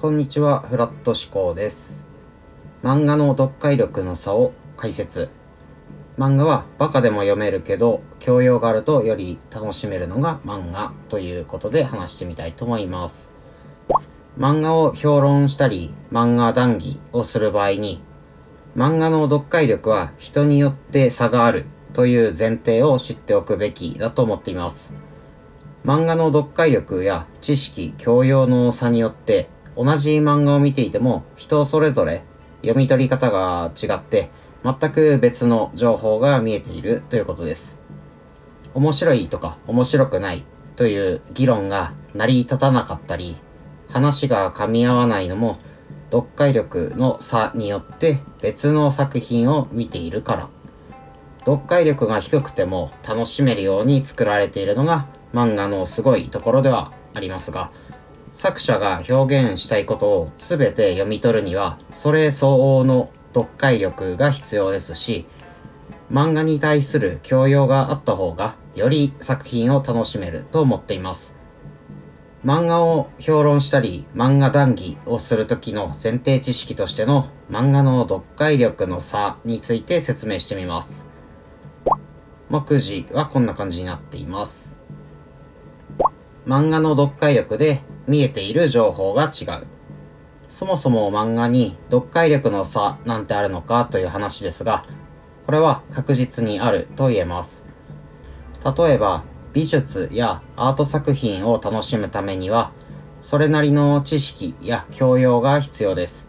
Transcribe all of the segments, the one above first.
こんにちは、フラット思考です。漫画の読解力の差を解説。漫画はバカでも読めるけど、教養があるとより楽しめるのが漫画ということで話してみたいと思います。漫画を評論したり、漫画談義をする場合に、漫画の読解力は人によって差があるという前提を知っておくべきだと思っています。漫画の読解力や知識、教養の差によって同じ漫画を見ていても人それぞれ読み取り方が違って全く別の情報が見えているということです。面白いとか面白くないという議論が成り立たなかったり話が噛み合わないのも読解力の差によって別の作品を見ているから読解力が低くても楽しめるように作られているのが漫画のすごいところではありますが作者が表現したいことを全て読み取るにはそれ相応の読解力が必要ですし漫画に対する教養があった方がより作品を楽しめると思っています。漫画を評論したり漫画談義をする時の前提知識としての漫画の読解力の差について説明してみます。目次はこんな感じになっています。漫画の読解力で見えている情報が違う。そもそも漫画に読解力の差なんてあるのかという話ですがこれは確実にあると言えます。例えば美術やアート作品を楽しむためにはそれなりの知識や教養が必要です。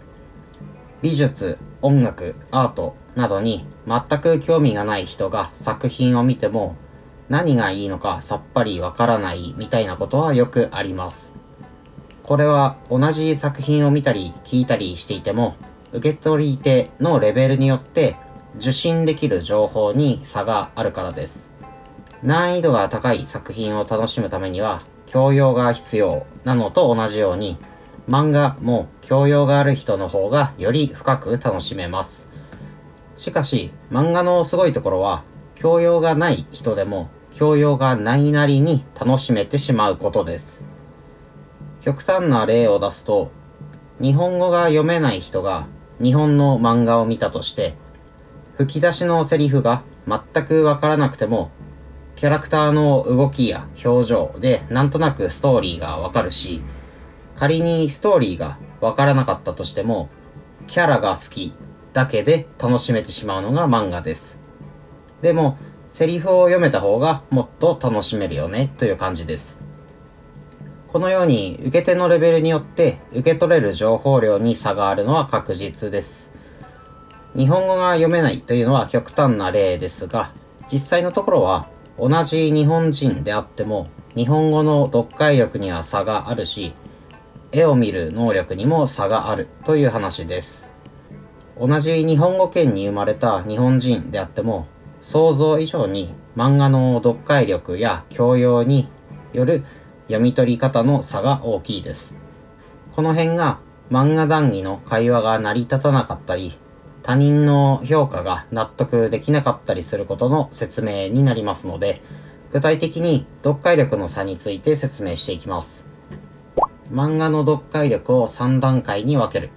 美術音楽アートなどに全く興味がない人が作品を見ても何がいいのかさっぱりわからないみたいなことはよくあります。これは同じ作品を見たり聞いたりしていても受け取り手のレベルによって受信できる情報に差があるからです。難易度が高い作品を楽しむためには教養が必要なのと同じように漫画も教養がある人の方がより深く楽しめます。しかし漫画のすごいところは教養がない人でも教養がないなりに楽しめてしまうことです。極端な例を出すと日本語が読めない人が日本の漫画を見たとして吹き出しのセリフが全くわからなくてもキャラクターの動きや表情でなんとなくストーリーがわかるし仮にストーリーがわからなかったとしてもキャラが好きだけで楽しめてしまうのが漫画です。でもセリフを読めた方がもっと楽しめるよねという感じです。このように受け手のレベルによって受け取れる情報量に差があるのは確実です。日本語が読めないというのは極端な例ですが実際のところは同じ日本人であっても日本語の読解力には差があるし絵を見る能力にも差があるという話です。同じ日本語圏に生まれた日本人であっても想像以上に漫画の読解力や教養による読み取り方の差が大きいです。この辺が漫画談義の会話が成り立たなかったり他人の評価が納得できなかったりすることの説明になりますので具体的に読解力の差について説明していきます。漫画の読解力を3段階に分ける。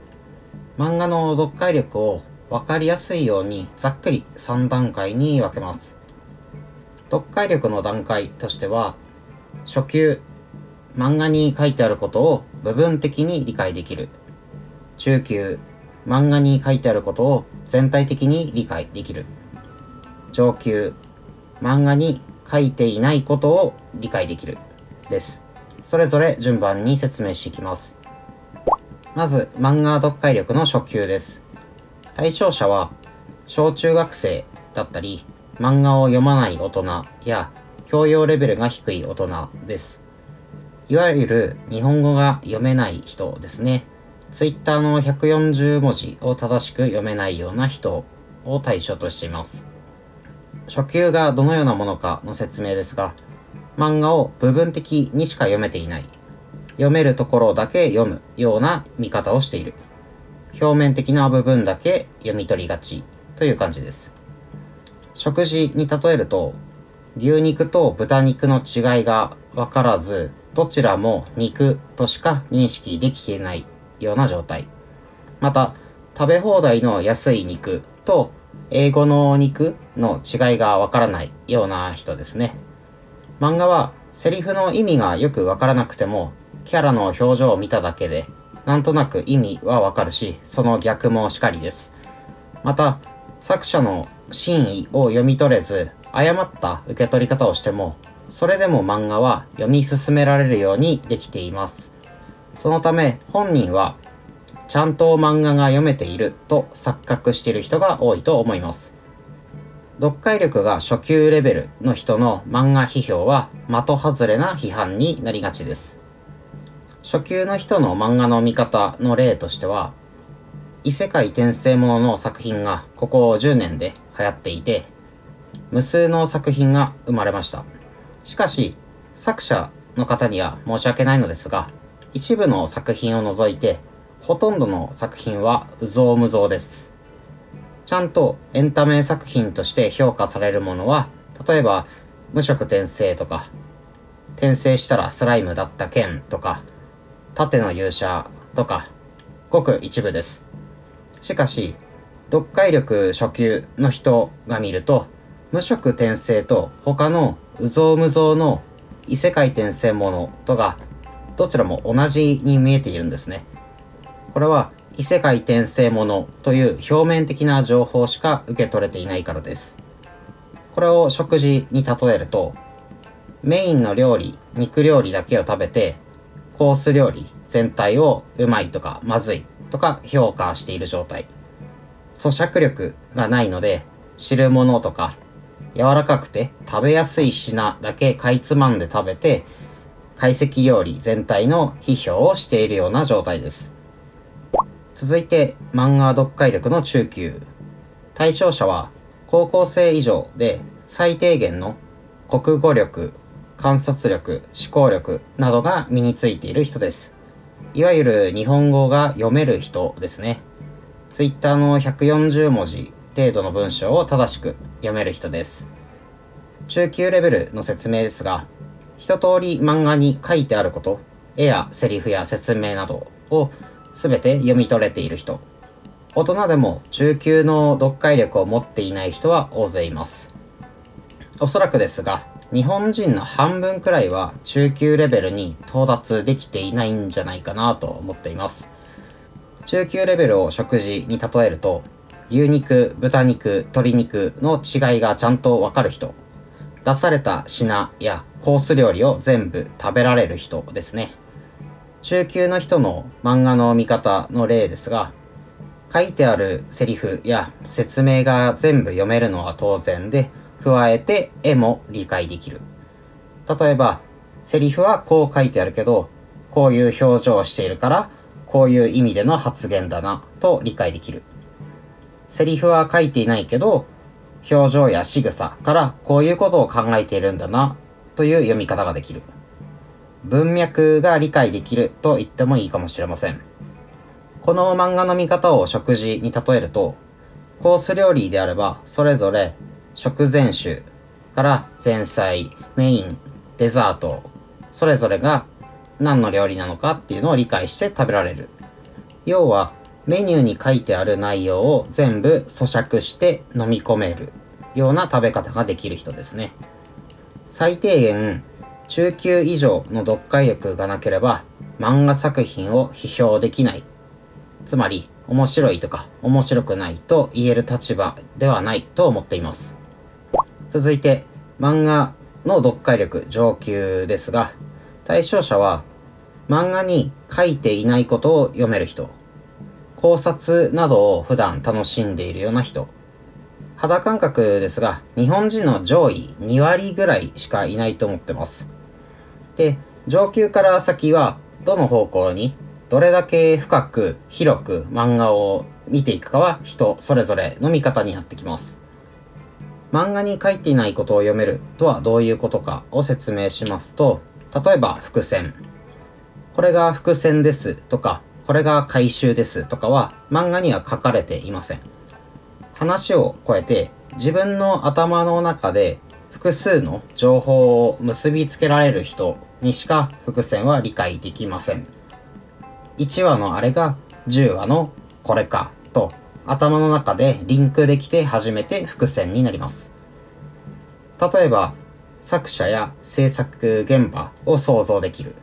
漫画の読解力を分かりやすいようにざっくり3段階に分けます。読解力の段階としては初級漫画に書いてあることを部分的に理解できる。中級漫画に書いてあることを全体的に理解できる。上級漫画に書いていないことを理解できる。です。それぞれ順番に説明していきます。まず漫画読解力の初級です。対象者は小中学生だったり漫画を読まない大人や教養レベルが低い大人です。いわゆる日本語が読めない人ですね。ツイッターの140文字を正しく読めないような人を対象としています。初級がどのようなものかの説明ですが、漫画を部分的にしか読めていない。読めるところだけ読むような見方をしている。表面的な部分だけ読み取りがちという感じです。食事に例えると、牛肉と豚肉の違いがわからず、どちらも肉としか認識できていないような状態。また、食べ放題の安い肉と英語の肉の違いがわからないような人ですね。漫画はセリフの意味がよくわからなくても、キャラの表情を見ただけで、なんとなく意味はわかるし、その逆もしかりです。また、作者の真意を読み取れず、誤った受け取り方をしても、それでも漫画は読み進められるようにできています。そのため本人はちゃんと漫画が読めていると錯覚している人が多いと思います。読解力が初級レベルの人の漫画批評は的外れな批判になりがちです。初級の人の漫画の見方の例としては、異世界転生ものの作品がここ10年で流行っていて、無数の作品が生まれました。しかし、作者の方には申し訳ないのですが、一部の作品を除いて、ほとんどの作品はうぞうむぞうです。ちゃんとエンタメ作品として評価されるものは、例えば、無色転生とか、転生したらスライムだった剣とか、縦の勇者とか、ごく一部です。しかし、読解力初級の人が見ると、無色転生と他のうぞうむぞうの異世界転生ものとが、どちらも同じに見えているんですね。これは異世界転生ものという表面的な情報しか受け取れていないからです。これを食事に例えると、メインの料理、肉料理だけを食べて、コース料理全体をうまいとかまずいとか評価している状態。咀嚼力がないので、汁物とか柔らかくて食べやすい品だけかいつまんで食べて、懐石料理全体の批評をしているような状態です。続いて、漫画読解力の中級。対象者は、高校生以上で最低限の国語力、観察力、思考力などが身についている人です。いわゆる日本語が読める人ですね。ツイッターの140文字程度の文章を正しく読める人です。中級レベルの説明ですが、一通り漫画に書いてあること、絵やセリフや説明などを全て読み取れている人。大人でも中級の読解力を持っていない人は大勢います。おそらくですが、日本人の半分くらいは中級レベルに到達できていないんじゃないかなと思っています。中級レベルを食事に例えると、牛肉、豚肉、鶏肉の違いがちゃんとわかる人。出された品やコース料理を全部食べられる人ですね。中級の人の漫画の見方の例ですが、書いてあるセリフや説明が全部読めるのは当然で、加えて絵も理解できる。例えば、セリフはこう書いてあるけど、こういう表情をしているから、こういう意味での発言だな、と理解できる。セリフは書いていないけど、表情や仕草からこういうことを考えているんだな、という読み方ができる。文脈が理解できると言ってもいいかもしれません。この漫画の見方を食事に例えると、コース料理であれば、それぞれ食前酒から前菜、メイン、デザート、それぞれが何の料理なのかっていうのを理解して食べられる。要は、メニューに書いてある内容を全部咀嚼して飲み込めるような食べ方ができる人ですね。最低限、中級以上の読解力がなければ漫画作品を批評できない。つまり、面白いとか面白くないと言える立場ではないと思っています。続いて、漫画の読解力上級ですが、対象者は漫画に書いていないことを読める人、考察などを普段楽しんでいるような人、肌感覚ですが、日本人の上位2割ぐらいしかいないと思ってます。で、上級から先は、どの方向に、どれだけ深く、広く漫画を見ていくかは人それぞれの見方になってきます。漫画に書いていないことを読めるとはどういうことかを説明しますと、例えば伏線。これが伏線ですとか、これが回収ですとかは漫画には書かれていません。話を超えて自分の頭の中で複数の情報を結びつけられる人にしか伏線は理解できません。1話のあれが10話のこれかと頭の中でリンクできて初めて伏線になります。例えば作者や制作現場を想像できる。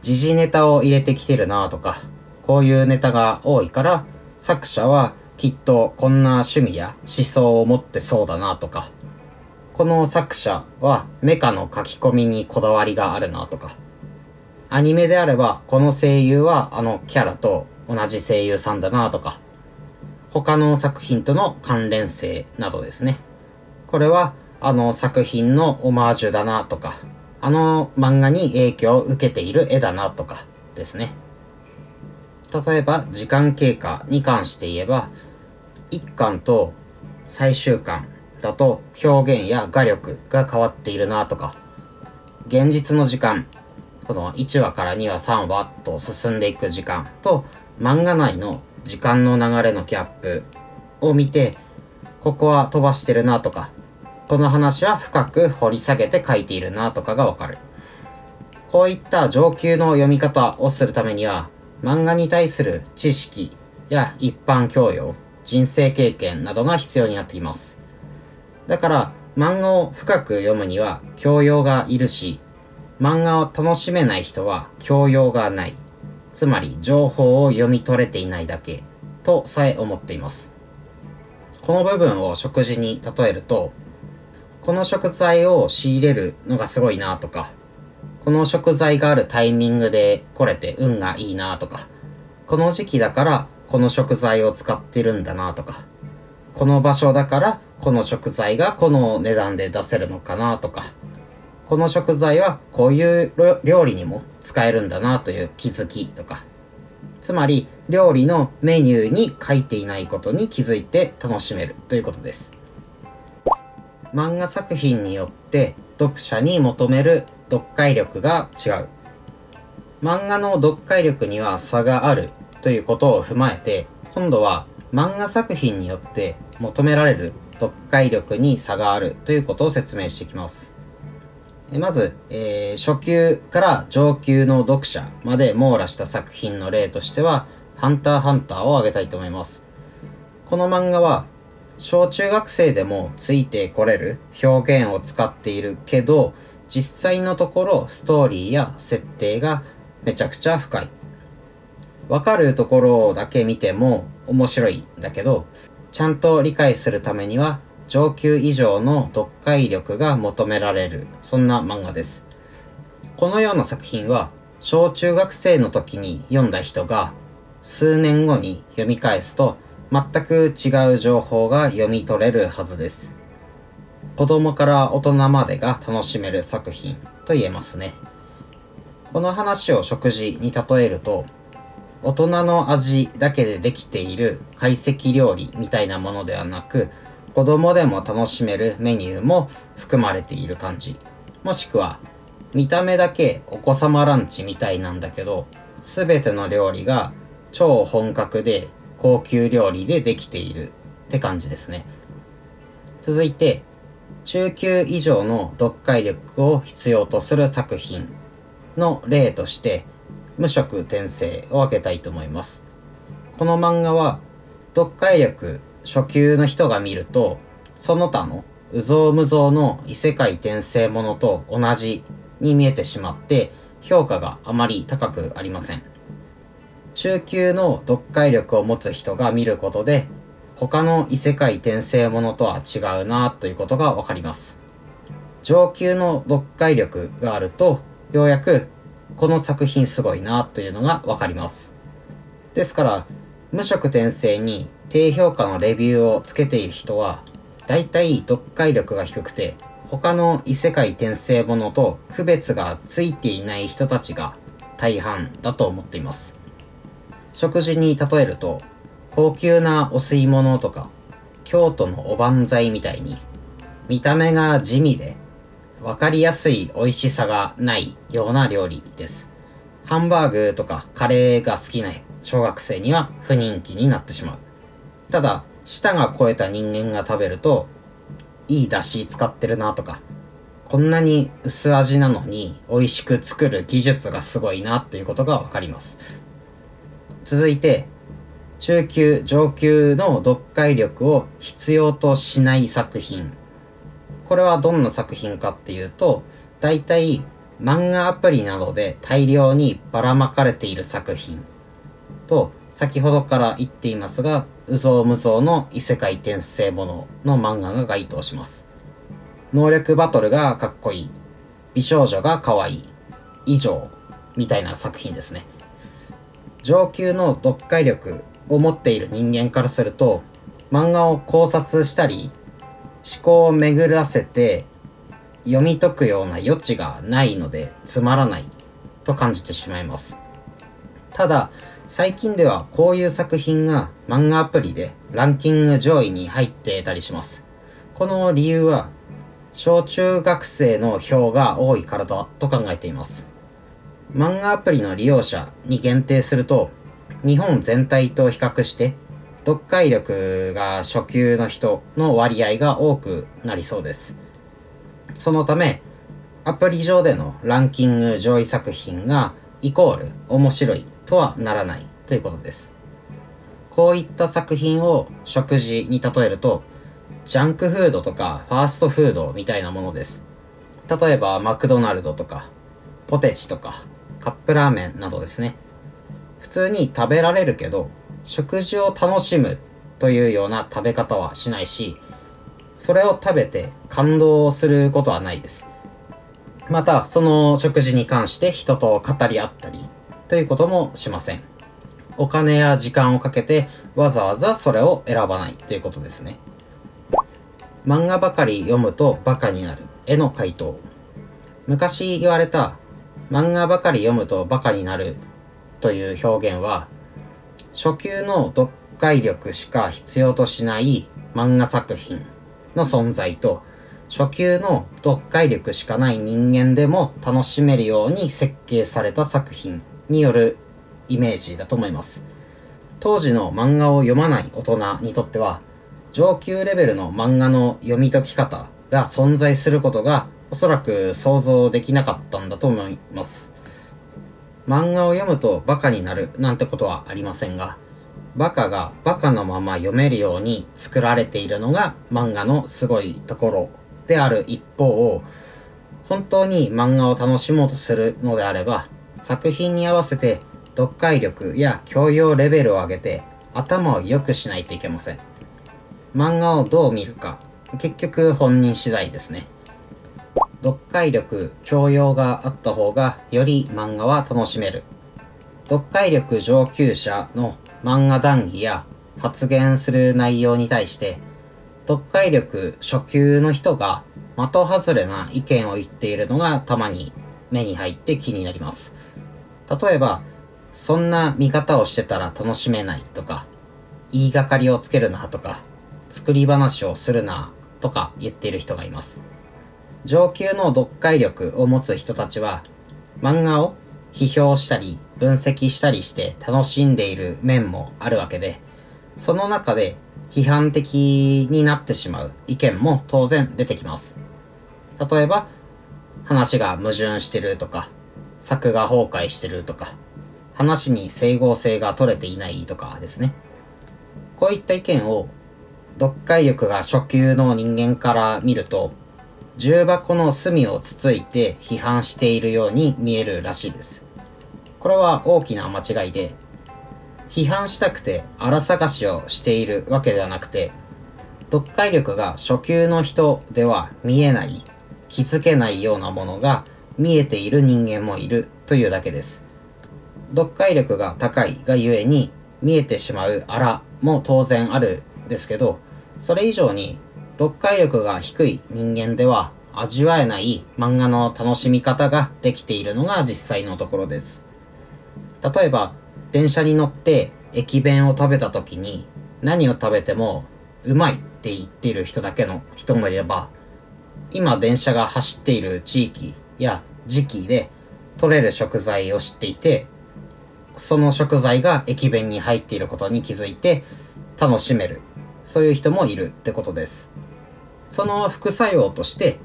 時事ネタを入れてきてるなとか、こういうネタが多いから作者はきっとこんな趣味や思想を持ってそうだなとか、この作者はメカの書き込みにこだわりがあるなとか、アニメであればこの声優はあのキャラと同じ声優さんだなとか、他の作品との関連性などですね。これはあの作品のオマージュだなとか、あの漫画に影響を受けている絵だなとかですね。例えば時間経過に関して言えば、1巻と最終巻だと表現や画力が変わっているなとか、現実の時間、この1話から2話3話と進んでいく時間と漫画内の時間の流れのギャップを見て、ここは飛ばしてるなとか、この話は深く掘り下げて書いているなとかがわかる。こういった上級の読み方をするためには、漫画に対する知識や一般教養、人生経験などが必要になっています。だから、漫画を深く読むには教養がいるし、漫画を楽しめない人は教養がない。つまり情報を読み取れていないだけとさえ思っています。この部分を食事に例えると、この食材を仕入れるのがすごいなとか、この食材があるタイミングで来れて運がいいなとか、この時期だからこの食材を使ってるんだなとか、この場所だからこの食材がこの値段で出せるのかなとか、この食材はこういう料理にも使えるんだなという気づきとか、つまり料理のメニューに書いていないことに気づいて楽しめるということです。漫画作品によって読者に求める読解力が違う。漫画の読解力には差があるということを踏まえて、今度は漫画作品によって求められる読解力に差があるということを説明していきます。まず、えー、初級から上級の読者まで網羅した作品の例としては、ハンターハンターを挙げたいと思います。この漫画は小中学生でもついてこれる表現を使っているけど、実際のところストーリーや設定がめちゃくちゃ深い。わかるところだけ見ても面白いんだけど、ちゃんと理解するためには上級以上の読解力が求められる、そんな漫画です。このような作品は、小中学生の時に読んだ人が、数年後に読み返すと、全く違う情報が読み取れるはずです。子供から大人までが楽しめる作品と言えますね。この話を食事に例えると、大人の味だけでできている懐石料理みたいなものではなく、子供でも楽しめるメニューも含まれている感じ。もしくは、見た目だけお子様ランチみたいなんだけど、すべての料理が超本格で高級料理でできているって感じですね。続いて、中級以上の読解力を必要とする作品の例として、無色転生を挙げたいと思います。この漫画は、読解力初級の人が見ると、その他のうぞうむぞうの異世界転生ものと同じに見えてしまって、評価があまり高くありません。中級の読解力を持つ人が見ることで、他の異世界転生ものとは違うなということがわかります。上級の読解力があると、ようやくこの作品すごいなというのがわかります。ですから、無色転生に低評価のレビューをつけている人は、大体読解力が低くて、他の異世界転生ものと区別がついていない人たちが大半だと思っています。食事に例えると、高級なお吸い物とか、京都のおばんざいみたいに、見た目が地味で、わかりやすい美味しさがないような料理です。ハンバーグとかカレーが好きな小学生には不人気になってしまう。ただ、舌が超えた人間が食べると、いい出汁使ってるなとか、こんなに薄味なのに美味しく作る技術がすごいなっていうことがわかります。続いて、中級、上級の読解力を必要としない作品。これはどんな作品かっていうと、大体漫画アプリなどで大量にばらまかれている作品と、先ほどから言っていますが、うぞうむぞうの異世界転生ものの漫画が該当します。能力バトルがかっこいい。美少女が可愛い。以上。みたいな作品ですね。上級の読解力を持っている人間からすると、漫画を考察したり、思考を巡らせて読み解くような余地がないのでつまらないと感じてしまいます。ただ、最近ではこういう作品が漫画アプリでランキング上位に入っていたりします。この理由は、小中学生の票が多いからだと考えています。漫画アプリの利用者に限定すると、日本全体と比較して、読解力が初級の人の割合が多くなりそうです。そのため、アプリ上でのランキング上位作品がイコール面白いとはならないということです。こういった作品を食事に例えると、ジャンクフードとかファーストフードみたいなものです。例えばマクドナルドとか、ポテチとか、カップラーメンなどですね。普通に食べられるけど、食事を楽しむというような食べ方はしないし、それを食べて感動することはないです。また、その食事に関して人と語り合ったりということもしません。お金や時間をかけてわざわざそれを選ばないということですね。漫画ばかり読むとバカになるへの回答。昔言われた漫画ばかり読むとバカになるという表現は初級の読解力しか必要としない漫画作品の存在と、初級の読解力しかない人間でも楽しめるように設計された作品によるイメージだと思います。当時の漫画を読まない大人にとっては、上級レベルの漫画の読み解き方が存在することがおそらく想像できなかったんだと思います。漫画を読むとバカになるなんてことはありませんが、バカがバカのまま読めるように作られているのが漫画のすごいところである一方を、本当に漫画を楽しもうとするのであれば、作品に合わせて読解力や教養レベルを上げて頭を良くしないといけません。漫画をどう見るか、結局本人次第ですね。読解力、教養があった方がより漫画は楽しめる。読解力上級者の漫画談義や発言する内容に対して、読解力初級の人が的外れな意見を言っているのがたまに目に入って気になります。例えば、そんな見方をしてたら楽しめないとか、言いがかりをつけるなとか、作り話をするなとか言っている人がいます。上級の読解力を持つ人たちは、漫画を批評したり分析したりして楽しんでいる面もあるわけで、その中で批判的になってしまう意見も当然出てきます。例えば、話が矛盾してるとか、作が崩壊してるとか、話に整合性が取れていないとかですね。こういった意見を読解力が初級の人間から見ると重箱の隅をつついて批判しているように見えるらしいです。これは大きな間違いで、批判したくて荒探しをしているわけではなくて、読解力が初級の人では見えない、気づけないようなものが見えている人間もいるというだけです。読解力が高いがゆえに見えてしまう荒も当然あるですけど、それ以上に読解力が低い人間では味わえない漫画の楽しみ方ができているのが実際のところです。例えば、電車に乗って駅弁を食べた時に何を食べてもうまいって言っている人だけの人もいれば、今電車が走っている地域や時期で取れる食材を知っていて、その食材が駅弁に入っていることに気づいて楽しめる。そういう人もいるってことです。その副作用として、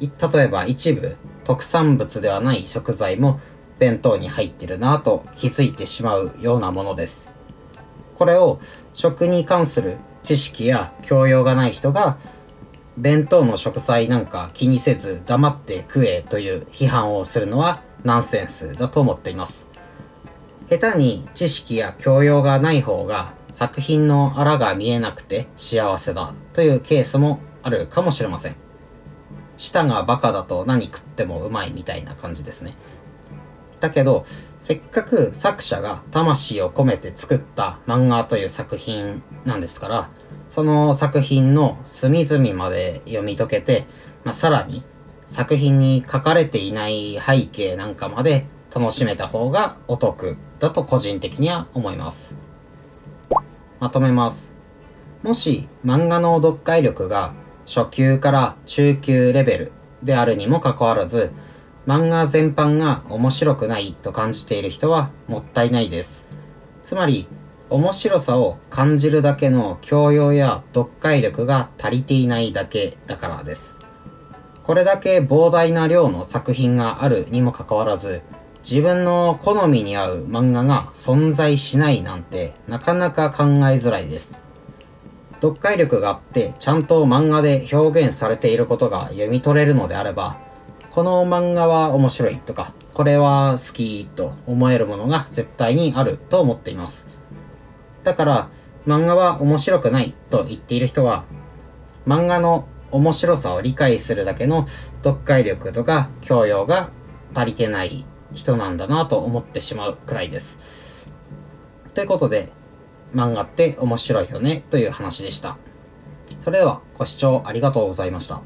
例えば一部特産物ではない食材も弁当に入ってるなぁと気づいてしまうようなものです。これを食に関する知識や教養がない人が弁当の食材なんか気にせず黙って食えという批判をするのはナンセンスだと思っています。下手に知識や教養がない方が作品のあらが見えなくて幸せだというケースもあるかもしれません。舌がバカだと何食ってもうまいみたいな感じですね。だけど、せっかく作者が魂を込めて作った漫画という作品なんですから、その作品の隅々まで読み解けて、まあ、さらに作品に書かれていない背景なんかまで楽しめた方がお得だと個人的には思います。まとめます。もし漫画の読解力が初級から中級レベルであるにもかかわらず、漫画全般が面白くないと感じている人はもったいないです。つまり、面白さを感じるだけの教養や読解力が足りていないだけだからです。これだけ膨大な量の作品があるにもかかわらず、自分の好みに合う漫画が存在しないなんてなかなか考えづらいです。読解力があってちゃんと漫画で表現されていることが読み取れるのであれば、この漫画は面白いとか、これは好きと思えるものが絶対にあると思っています。だから、漫画は面白くないと言っている人は、漫画の面白さを理解するだけの読解力とか教養が足りてない人なんだなと思ってしまうくらいです。ということで、漫画って面白いよねという話でした。それではご視聴ありがとうございました。